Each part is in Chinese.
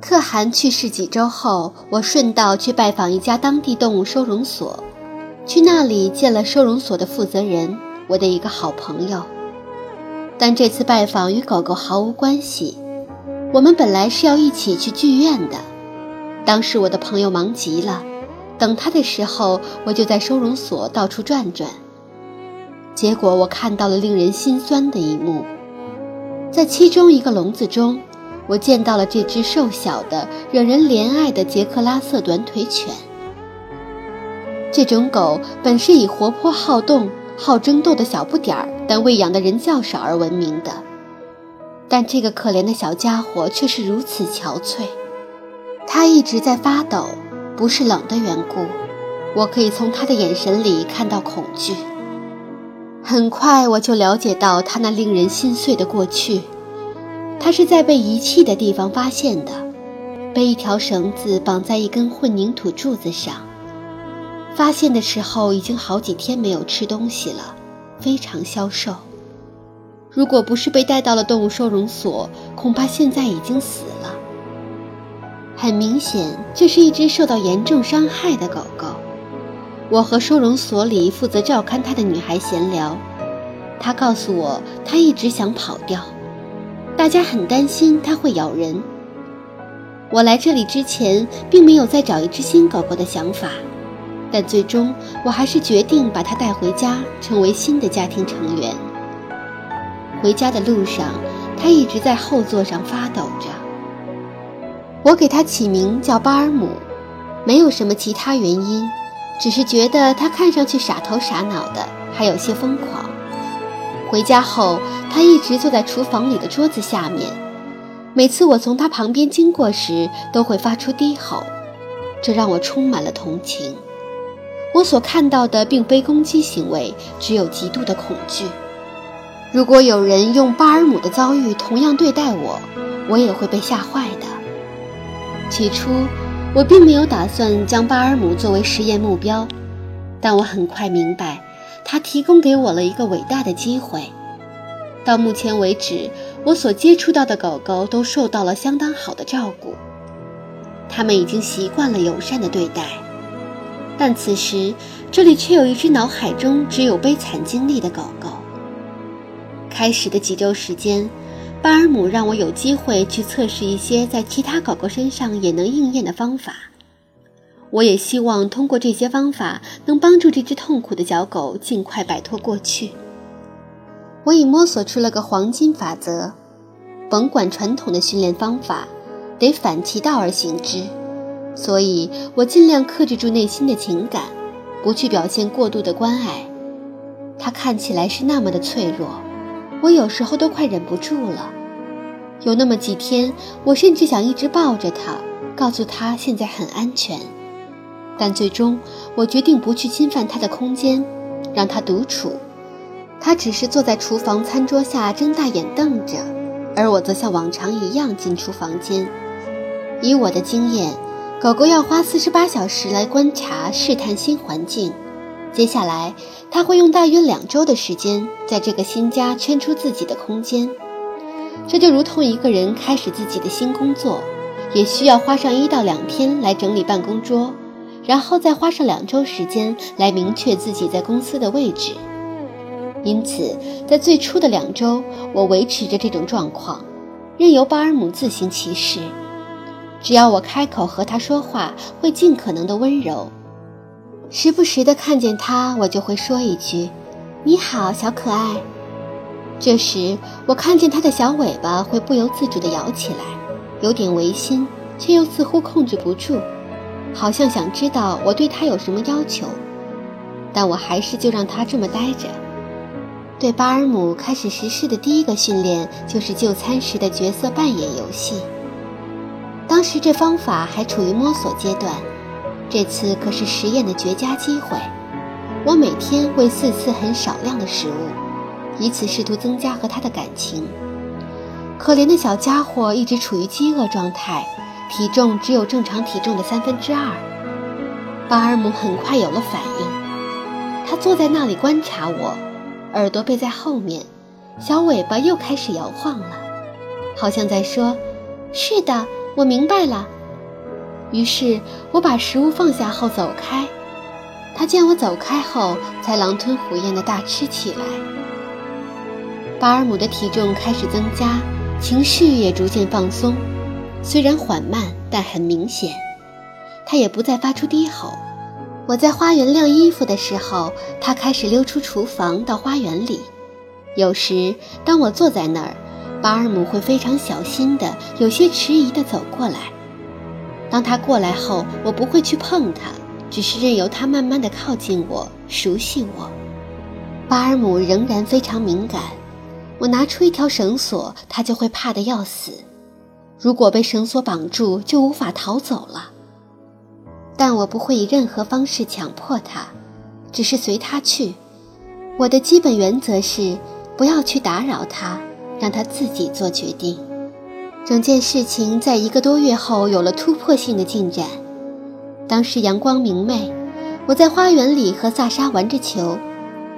可汗去世几周后，我顺道去拜访一家当地动物收容所，去那里见了收容所的负责人，我的一个好朋友。但这次拜访与狗狗毫无关系。我们本来是要一起去剧院的，当时我的朋友忙极了，等他的时候，我就在收容所到处转转。结果我看到了令人心酸的一幕，在其中一个笼子中。我见到了这只瘦小的、惹人怜爱的捷克拉瑟短腿犬。这种狗本是以活泼好动、好争斗的小不点儿，但喂养的人较少而闻名的。但这个可怜的小家伙却是如此憔悴，它一直在发抖，不是冷的缘故，我可以从它的眼神里看到恐惧。很快我就了解到它那令人心碎的过去。它是在被遗弃的地方发现的，被一条绳子绑在一根混凝土柱子上。发现的时候已经好几天没有吃东西了，非常消瘦。如果不是被带到了动物收容所，恐怕现在已经死了。很明显，这是一只受到严重伤害的狗狗。我和收容所里负责照看它的女孩闲聊，她告诉我，它一直想跑掉。大家很担心它会咬人。我来这里之前，并没有再找一只新狗狗的想法，但最终我还是决定把它带回家，成为新的家庭成员。回家的路上，它一直在后座上发抖着。我给它起名叫巴尔姆，没有什么其他原因，只是觉得它看上去傻头傻脑的，还有些疯狂。回家后，他一直坐在厨房里的桌子下面。每次我从他旁边经过时，都会发出低吼，这让我充满了同情。我所看到的并非攻击行为，只有极度的恐惧。如果有人用巴尔姆的遭遇同样对待我，我也会被吓坏的。起初，我并没有打算将巴尔姆作为实验目标，但我很快明白。他提供给我了一个伟大的机会。到目前为止，我所接触到的狗狗都受到了相当好的照顾，它们已经习惯了友善的对待。但此时，这里却有一只脑海中只有悲惨经历的狗狗。开始的几周时间，巴尔姆让我有机会去测试一些在其他狗狗身上也能应验的方法。我也希望通过这些方法，能帮助这只痛苦的小狗尽快摆脱过去。我已摸索出了个黄金法则：甭管传统的训练方法，得反其道而行之。所以我尽量克制住内心的情感，不去表现过度的关爱。它看起来是那么的脆弱，我有时候都快忍不住了。有那么几天，我甚至想一直抱着它，告诉它现在很安全。但最终，我决定不去侵犯他的空间，让他独处。他只是坐在厨房餐桌下，睁大眼瞪着，而我则像往常一样进出房间。以我的经验，狗狗要花四十八小时来观察、试探新环境。接下来，他会用大约两周的时间，在这个新家圈出自己的空间。这就如同一个人开始自己的新工作，也需要花上一到两天来整理办公桌。然后再花上两周时间来明确自己在公司的位置。因此，在最初的两周，我维持着这种状况，任由巴尔姆自行其事。只要我开口和他说话，会尽可能的温柔。时不时的看见他，我就会说一句：“你好，小可爱。”这时，我看见他的小尾巴会不由自主地摇起来，有点违心，却又似乎控制不住。好像想知道我对他有什么要求，但我还是就让他这么待着。对巴尔姆开始实施的第一个训练就是就餐时的角色扮演游戏。当时这方法还处于摸索阶段，这次可是实验的绝佳机会。我每天喂四次很少量的食物，以此试图增加和他的感情。可怜的小家伙一直处于饥饿状态。体重只有正常体重的三分之二，巴尔姆很快有了反应。他坐在那里观察我，耳朵背在后面，小尾巴又开始摇晃了，好像在说：“是的，我明白了。于是我把食物放下后走开。他见我走开后，才狼吞虎咽地大吃起来。巴尔姆的体重开始增加，情绪也逐渐放松，虽然缓慢，但很明显。他也不再发出低吼。我在花园晾衣服的时候，他开始溜出厨房到花园里。有时，当我坐在那儿，巴尔姆会非常小心的、有些迟疑地走过来。当他过来后，我不会去碰他，只是任由他慢慢地靠近我，熟悉我。巴尔姆仍然非常敏感。我拿出一条绳索，他就会怕得要死。如果被绳索绑住，就无法逃走了。但我不会以任何方式强迫他，只是随他去。我的基本原则是不要去打扰他，让他自己做决定。整件事情在一个多月后有了突破性的进展。当时阳光明媚，我在花园里和萨莎玩着球。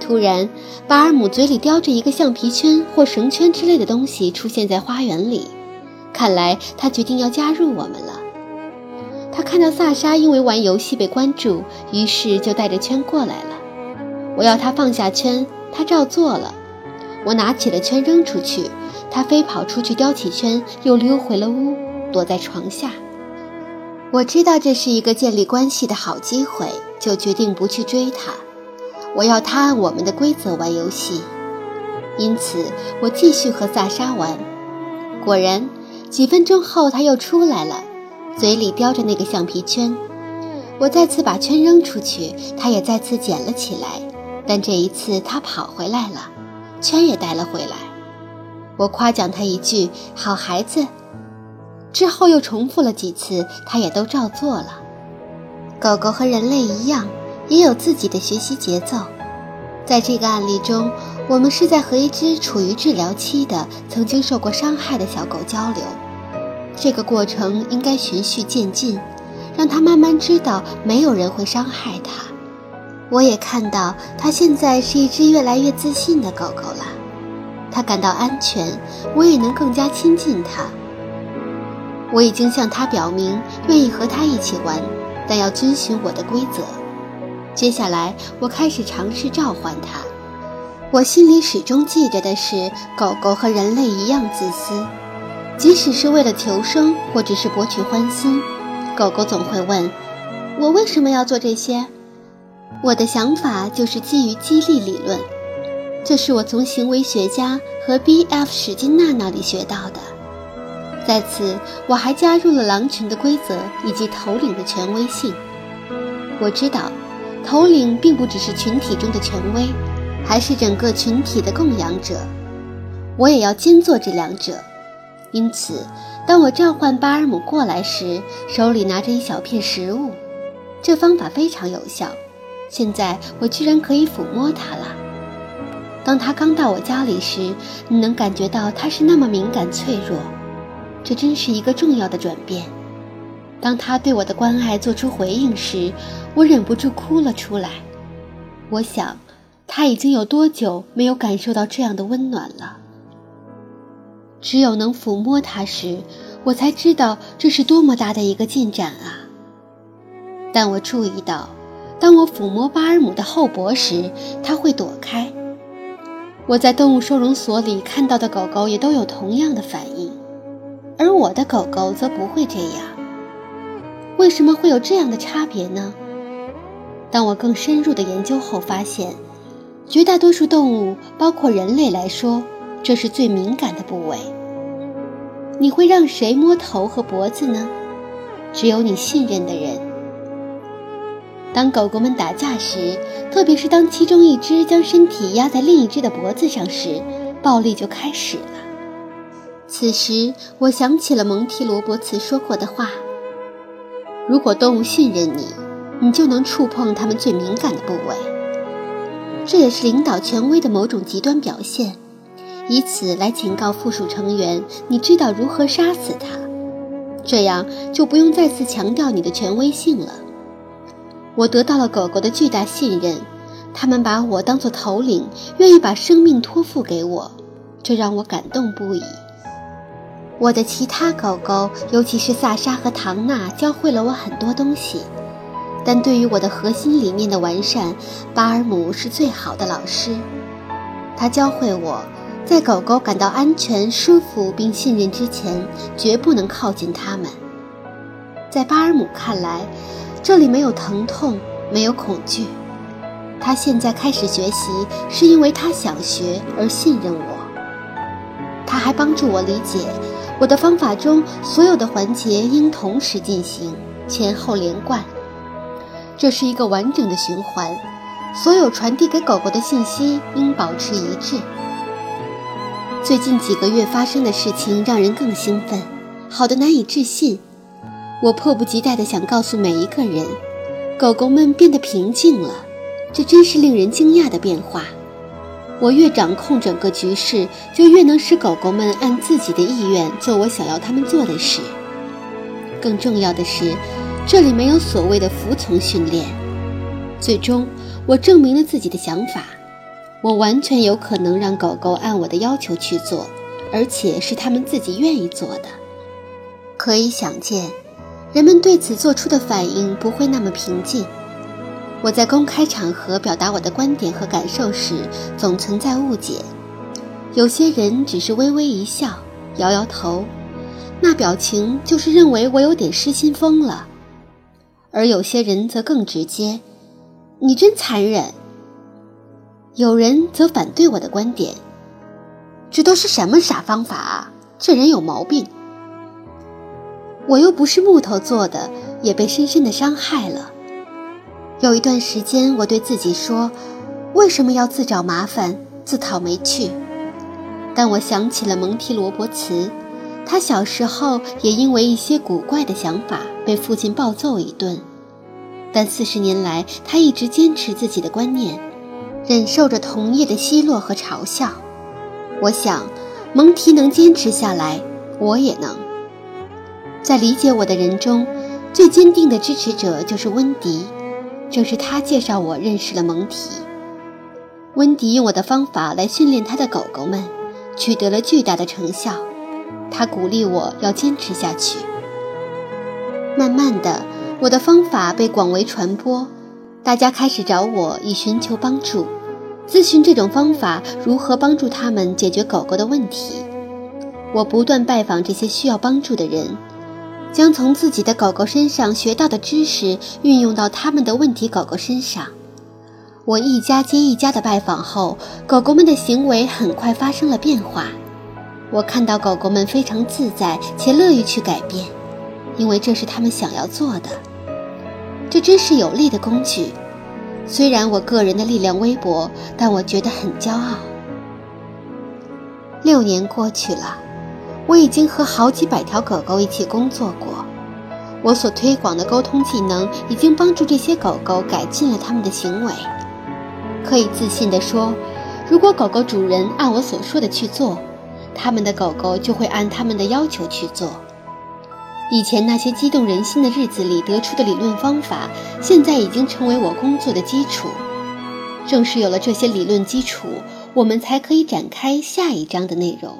突然，巴尔姆嘴里叼着一个橡皮圈或绳圈之类的东西出现在花园里，看来他决定要加入我们了。他看到萨莎因为玩游戏被关注，于是就带着圈过来了。我要他放下圈，他照做了。我拿起了圈扔出去，他飞跑出去叼起圈，又溜回了屋，躲在床下。我知道这是一个建立关系的好机会，就决定不去追他。我要他按我们的规则玩游戏，因此我继续和萨莎玩。果然，几分钟后他又出来了，嘴里叼着那个橡皮圈。我再次把圈扔出去，他也再次捡了起来，但这一次他跑回来了，圈也带了回来。我夸奖他一句“好孩子”，之后又重复了几次，他也都照做了。狗狗和人类一样。也有自己的学习节奏。在这个案例中，我们是在和一只处于治疗期的、曾经受过伤害的小狗交流。这个过程应该循序渐进，让它慢慢知道没有人会伤害它。我也看到它现在是一只越来越自信的狗狗了。它感到安全，我也能更加亲近它。我已经向它表明愿意和它一起玩，但要遵循我的规则。接下来，我开始尝试召唤它。我心里始终记着的是，狗狗和人类一样自私，即使是为了求生或者是博取欢心，狗狗总会问：“我为什么要做这些？”我的想法就是基于激励理论，这是我从行为学家和 B.F. 史金纳那里学到的。在此，我还加入了狼群的规则以及头领的权威性。我知道。头领并不只是群体中的权威，还是整个群体的供养者。我也要兼做这两者。因此，当我召唤巴尔姆过来时，手里拿着一小片食物。这方法非常有效。现在我居然可以抚摸它了。当他刚到我家里时，你能感觉到他是那么敏感脆弱。这真是一个重要的转变。当他对我的关爱做出回应时，我忍不住哭了出来。我想，他已经有多久没有感受到这样的温暖了？只有能抚摸他时，我才知道这是多么大的一个进展啊！但我注意到，当我抚摸巴尔姆的后脖时，他会躲开。我在动物收容所里看到的狗狗也都有同样的反应，而我的狗狗则不会这样。为什么会有这样的差别呢？当我更深入的研究后发现，绝大多数动物，包括人类来说，这是最敏感的部位。你会让谁摸头和脖子呢？只有你信任的人。当狗狗们打架时，特别是当其中一只将身体压在另一只的脖子上时，暴力就开始了。此时，我想起了蒙提罗伯茨说过的话。如果动物信任你，你就能触碰它们最敏感的部位。这也是领导权威的某种极端表现，以此来警告附属成员，你知道如何杀死它。这样就不用再次强调你的权威性了。我得到了狗狗的巨大信任，它们把我当作头领，愿意把生命托付给我，这让我感动不已。我的其他狗狗，尤其是萨莎和唐娜，教会了我很多东西。但对于我的核心理念的完善，巴尔姆是最好的老师。他教会我，在狗狗感到安全、舒服并信任之前，绝不能靠近它们。在巴尔姆看来，这里没有疼痛，没有恐惧。他现在开始学习，是因为他想学而信任我。他还帮助我理解。我的方法中，所有的环节应同时进行，前后连贯。这是一个完整的循环，所有传递给狗狗的信息应保持一致。最近几个月发生的事情让人更兴奋，好的难以置信。我迫不及待地想告诉每一个人：狗狗们变得平静了，这真是令人惊讶的变化。我越掌控整个局势，就越能使狗狗们按自己的意愿做我想要它们做的事。更重要的是，这里没有所谓的服从训练。最终，我证明了自己的想法：我完全有可能让狗狗按我的要求去做，而且是它们自己愿意做的。可以想见，人们对此做出的反应不会那么平静。我在公开场合表达我的观点和感受时，总存在误解。有些人只是微微一笑，摇摇头，那表情就是认为我有点失心疯了；而有些人则更直接：“你真残忍。”有人则反对我的观点：“这都是什么傻方法啊？这人有毛病。”我又不是木头做的，也被深深的伤害了。有一段时间，我对自己说：“为什么要自找麻烦，自讨没趣？”但我想起了蒙提罗伯茨，他小时候也因为一些古怪的想法被父亲暴揍一顿，但四十年来，他一直坚持自己的观念，忍受着同业的奚落和嘲笑。我想，蒙提能坚持下来，我也能。在理解我的人中，最坚定的支持者就是温迪。正是他介绍我认识了蒙提。温迪用我的方法来训练他的狗狗们，取得了巨大的成效。他鼓励我要坚持下去。慢慢的，我的方法被广为传播，大家开始找我以寻求帮助，咨询这种方法如何帮助他们解决狗狗的问题。我不断拜访这些需要帮助的人。将从自己的狗狗身上学到的知识运用到他们的问题狗狗身上。我一家接一家的拜访后，狗狗们的行为很快发生了变化。我看到狗狗们非常自在且乐于去改变，因为这是他们想要做的。这真是有力的工具。虽然我个人的力量微薄，但我觉得很骄傲。六年过去了。我已经和好几百条狗狗一起工作过，我所推广的沟通技能已经帮助这些狗狗改进了它们的行为。可以自信地说，如果狗狗主人按我所说的去做，他们的狗狗就会按他们的要求去做。以前那些激动人心的日子里得出的理论方法，现在已经成为我工作的基础。正是有了这些理论基础，我们才可以展开下一章的内容。